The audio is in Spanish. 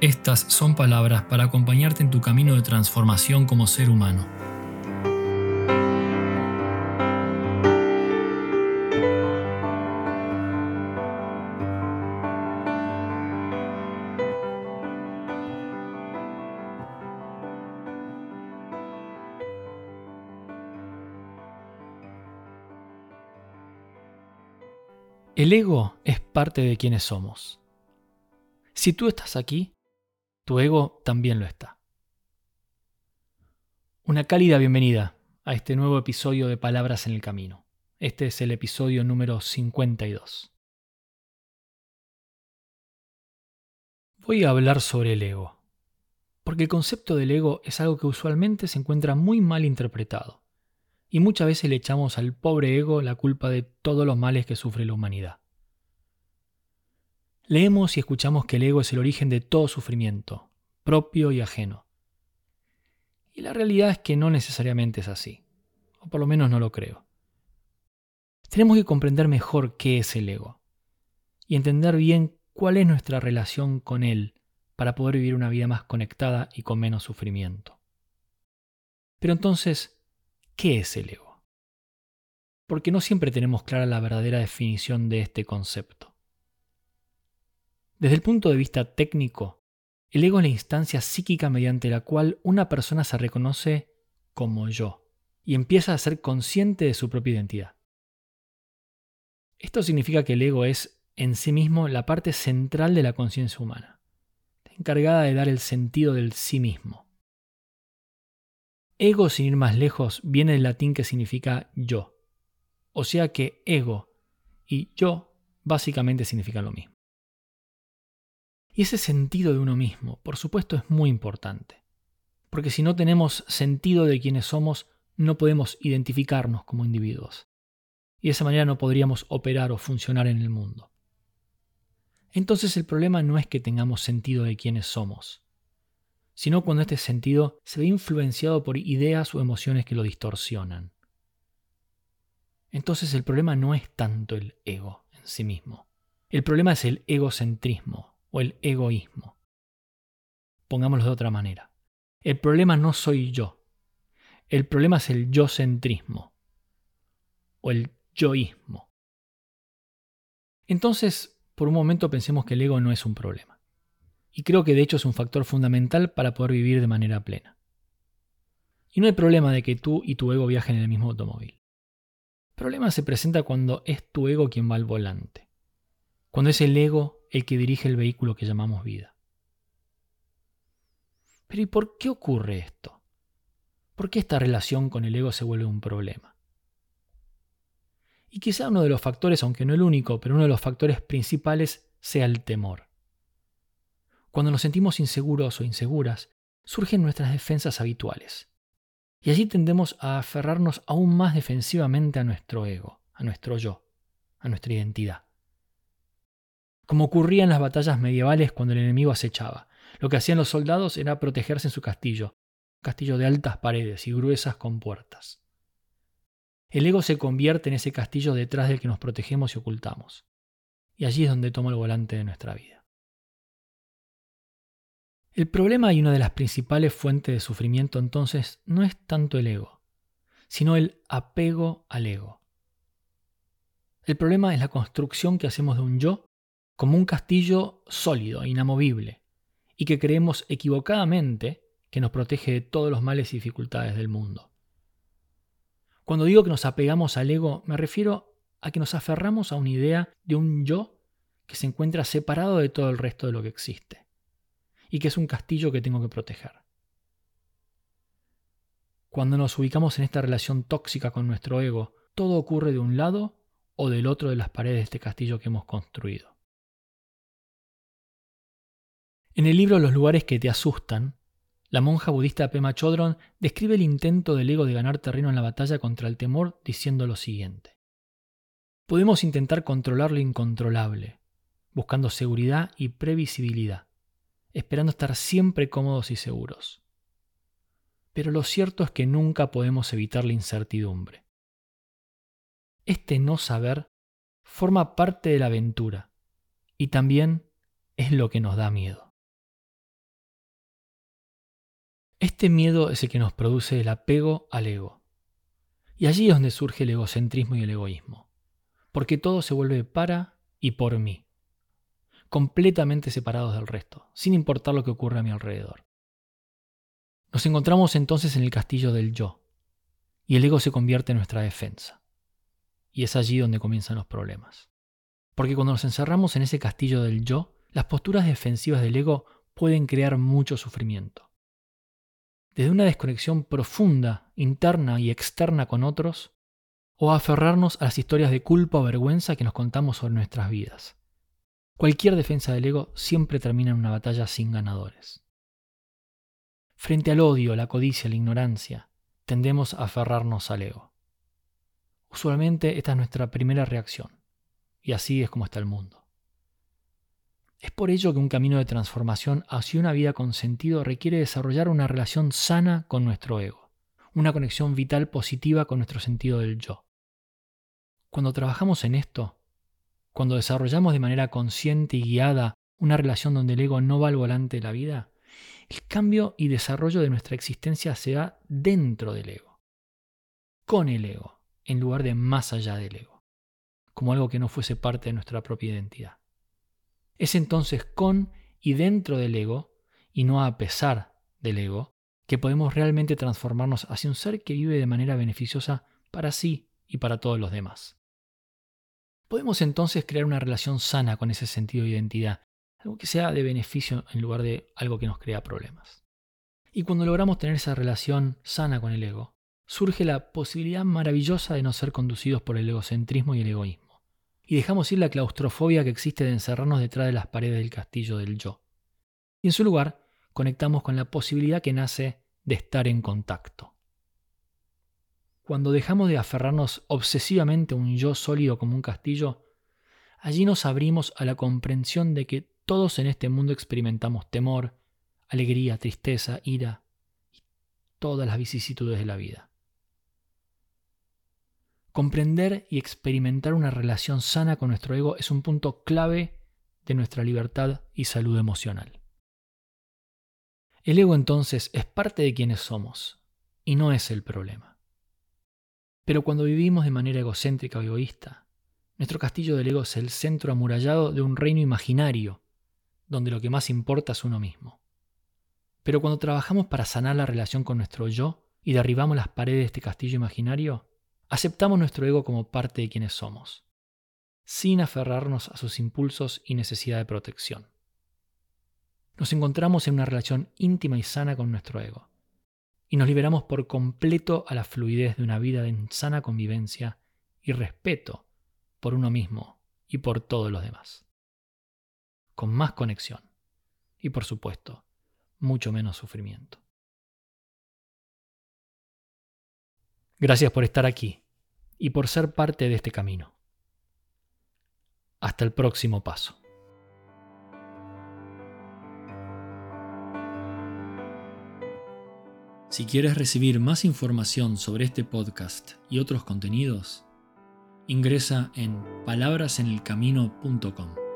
estas son palabras para acompañarte en tu camino de transformación como ser humano. El ego es parte de quienes somos. Si tú estás aquí, tu ego también lo está. Una cálida bienvenida a este nuevo episodio de Palabras en el Camino. Este es el episodio número 52. Voy a hablar sobre el ego, porque el concepto del ego es algo que usualmente se encuentra muy mal interpretado, y muchas veces le echamos al pobre ego la culpa de todos los males que sufre la humanidad. Leemos y escuchamos que el ego es el origen de todo sufrimiento, propio y ajeno. Y la realidad es que no necesariamente es así, o por lo menos no lo creo. Tenemos que comprender mejor qué es el ego y entender bien cuál es nuestra relación con él para poder vivir una vida más conectada y con menos sufrimiento. Pero entonces, ¿qué es el ego? Porque no siempre tenemos clara la verdadera definición de este concepto. Desde el punto de vista técnico, el ego es la instancia psíquica mediante la cual una persona se reconoce como yo y empieza a ser consciente de su propia identidad. Esto significa que el ego es en sí mismo la parte central de la conciencia humana, encargada de dar el sentido del sí mismo. Ego, sin ir más lejos, viene del latín que significa yo, o sea que ego y yo básicamente significan lo mismo. Y ese sentido de uno mismo, por supuesto, es muy importante. Porque si no tenemos sentido de quiénes somos, no podemos identificarnos como individuos. Y de esa manera no podríamos operar o funcionar en el mundo. Entonces el problema no es que tengamos sentido de quiénes somos, sino cuando este sentido se ve influenciado por ideas o emociones que lo distorsionan. Entonces el problema no es tanto el ego en sí mismo. El problema es el egocentrismo, o el egoísmo. Pongámoslo de otra manera. El problema no soy yo. El problema es el yo-centrismo o el yoísmo. Entonces, por un momento pensemos que el ego no es un problema. Y creo que de hecho es un factor fundamental para poder vivir de manera plena. Y no hay problema de que tú y tu ego viajen en el mismo automóvil. El problema se presenta cuando es tu ego quien va al volante. Cuando es el ego el que dirige el vehículo que llamamos vida. Pero ¿y por qué ocurre esto? ¿Por qué esta relación con el ego se vuelve un problema? Y quizá uno de los factores, aunque no el único, pero uno de los factores principales sea el temor. Cuando nos sentimos inseguros o inseguras, surgen nuestras defensas habituales. Y allí tendemos a aferrarnos aún más defensivamente a nuestro ego, a nuestro yo, a nuestra identidad como ocurría en las batallas medievales cuando el enemigo acechaba. Lo que hacían los soldados era protegerse en su castillo, un castillo de altas paredes y gruesas con puertas. El ego se convierte en ese castillo detrás del que nos protegemos y ocultamos. Y allí es donde toma el volante de nuestra vida. El problema y una de las principales fuentes de sufrimiento entonces no es tanto el ego, sino el apego al ego. El problema es la construcción que hacemos de un yo como un castillo sólido, inamovible, y que creemos equivocadamente que nos protege de todos los males y dificultades del mundo. Cuando digo que nos apegamos al ego, me refiero a que nos aferramos a una idea de un yo que se encuentra separado de todo el resto de lo que existe, y que es un castillo que tengo que proteger. Cuando nos ubicamos en esta relación tóxica con nuestro ego, todo ocurre de un lado o del otro de las paredes de este castillo que hemos construido. En el libro Los lugares que te asustan, La monja budista Pema Chodron describe el intento del ego de ganar terreno en la batalla contra el temor diciendo lo siguiente. Podemos intentar controlar lo incontrolable, buscando seguridad y previsibilidad, esperando estar siempre cómodos y seguros. Pero lo cierto es que nunca podemos evitar la incertidumbre. Este no saber forma parte de la aventura y también es lo que nos da miedo. Este miedo es el que nos produce el apego al ego. Y allí es donde surge el egocentrismo y el egoísmo. Porque todo se vuelve para y por mí. Completamente separados del resto, sin importar lo que ocurre a mi alrededor. Nos encontramos entonces en el castillo del yo. Y el ego se convierte en nuestra defensa. Y es allí donde comienzan los problemas. Porque cuando nos encerramos en ese castillo del yo, las posturas defensivas del ego pueden crear mucho sufrimiento desde una desconexión profunda, interna y externa con otros, o aferrarnos a las historias de culpa o vergüenza que nos contamos sobre nuestras vidas. Cualquier defensa del ego siempre termina en una batalla sin ganadores. Frente al odio, la codicia, la ignorancia, tendemos a aferrarnos al ego. Usualmente esta es nuestra primera reacción, y así es como está el mundo. Es por ello que un camino de transformación hacia una vida con sentido requiere desarrollar una relación sana con nuestro ego, una conexión vital positiva con nuestro sentido del yo. Cuando trabajamos en esto, cuando desarrollamos de manera consciente y guiada una relación donde el ego no va al volante de la vida, el cambio y desarrollo de nuestra existencia se da dentro del ego, con el ego, en lugar de más allá del ego, como algo que no fuese parte de nuestra propia identidad. Es entonces con y dentro del ego, y no a pesar del ego, que podemos realmente transformarnos hacia un ser que vive de manera beneficiosa para sí y para todos los demás. Podemos entonces crear una relación sana con ese sentido de identidad, algo que sea de beneficio en lugar de algo que nos crea problemas. Y cuando logramos tener esa relación sana con el ego, surge la posibilidad maravillosa de no ser conducidos por el egocentrismo y el egoísmo y dejamos ir la claustrofobia que existe de encerrarnos detrás de las paredes del castillo del yo. Y en su lugar, conectamos con la posibilidad que nace de estar en contacto. Cuando dejamos de aferrarnos obsesivamente a un yo sólido como un castillo, allí nos abrimos a la comprensión de que todos en este mundo experimentamos temor, alegría, tristeza, ira y todas las vicisitudes de la vida. Comprender y experimentar una relación sana con nuestro ego es un punto clave de nuestra libertad y salud emocional. El ego entonces es parte de quienes somos y no es el problema. Pero cuando vivimos de manera egocéntrica o egoísta, nuestro castillo del ego es el centro amurallado de un reino imaginario, donde lo que más importa es uno mismo. Pero cuando trabajamos para sanar la relación con nuestro yo y derribamos las paredes de este castillo imaginario, Aceptamos nuestro ego como parte de quienes somos, sin aferrarnos a sus impulsos y necesidad de protección. Nos encontramos en una relación íntima y sana con nuestro ego, y nos liberamos por completo a la fluidez de una vida en sana convivencia y respeto por uno mismo y por todos los demás. Con más conexión y, por supuesto, mucho menos sufrimiento. Gracias por estar aquí y por ser parte de este camino. Hasta el próximo paso. Si quieres recibir más información sobre este podcast y otros contenidos, ingresa en palabrasenelcamino.com.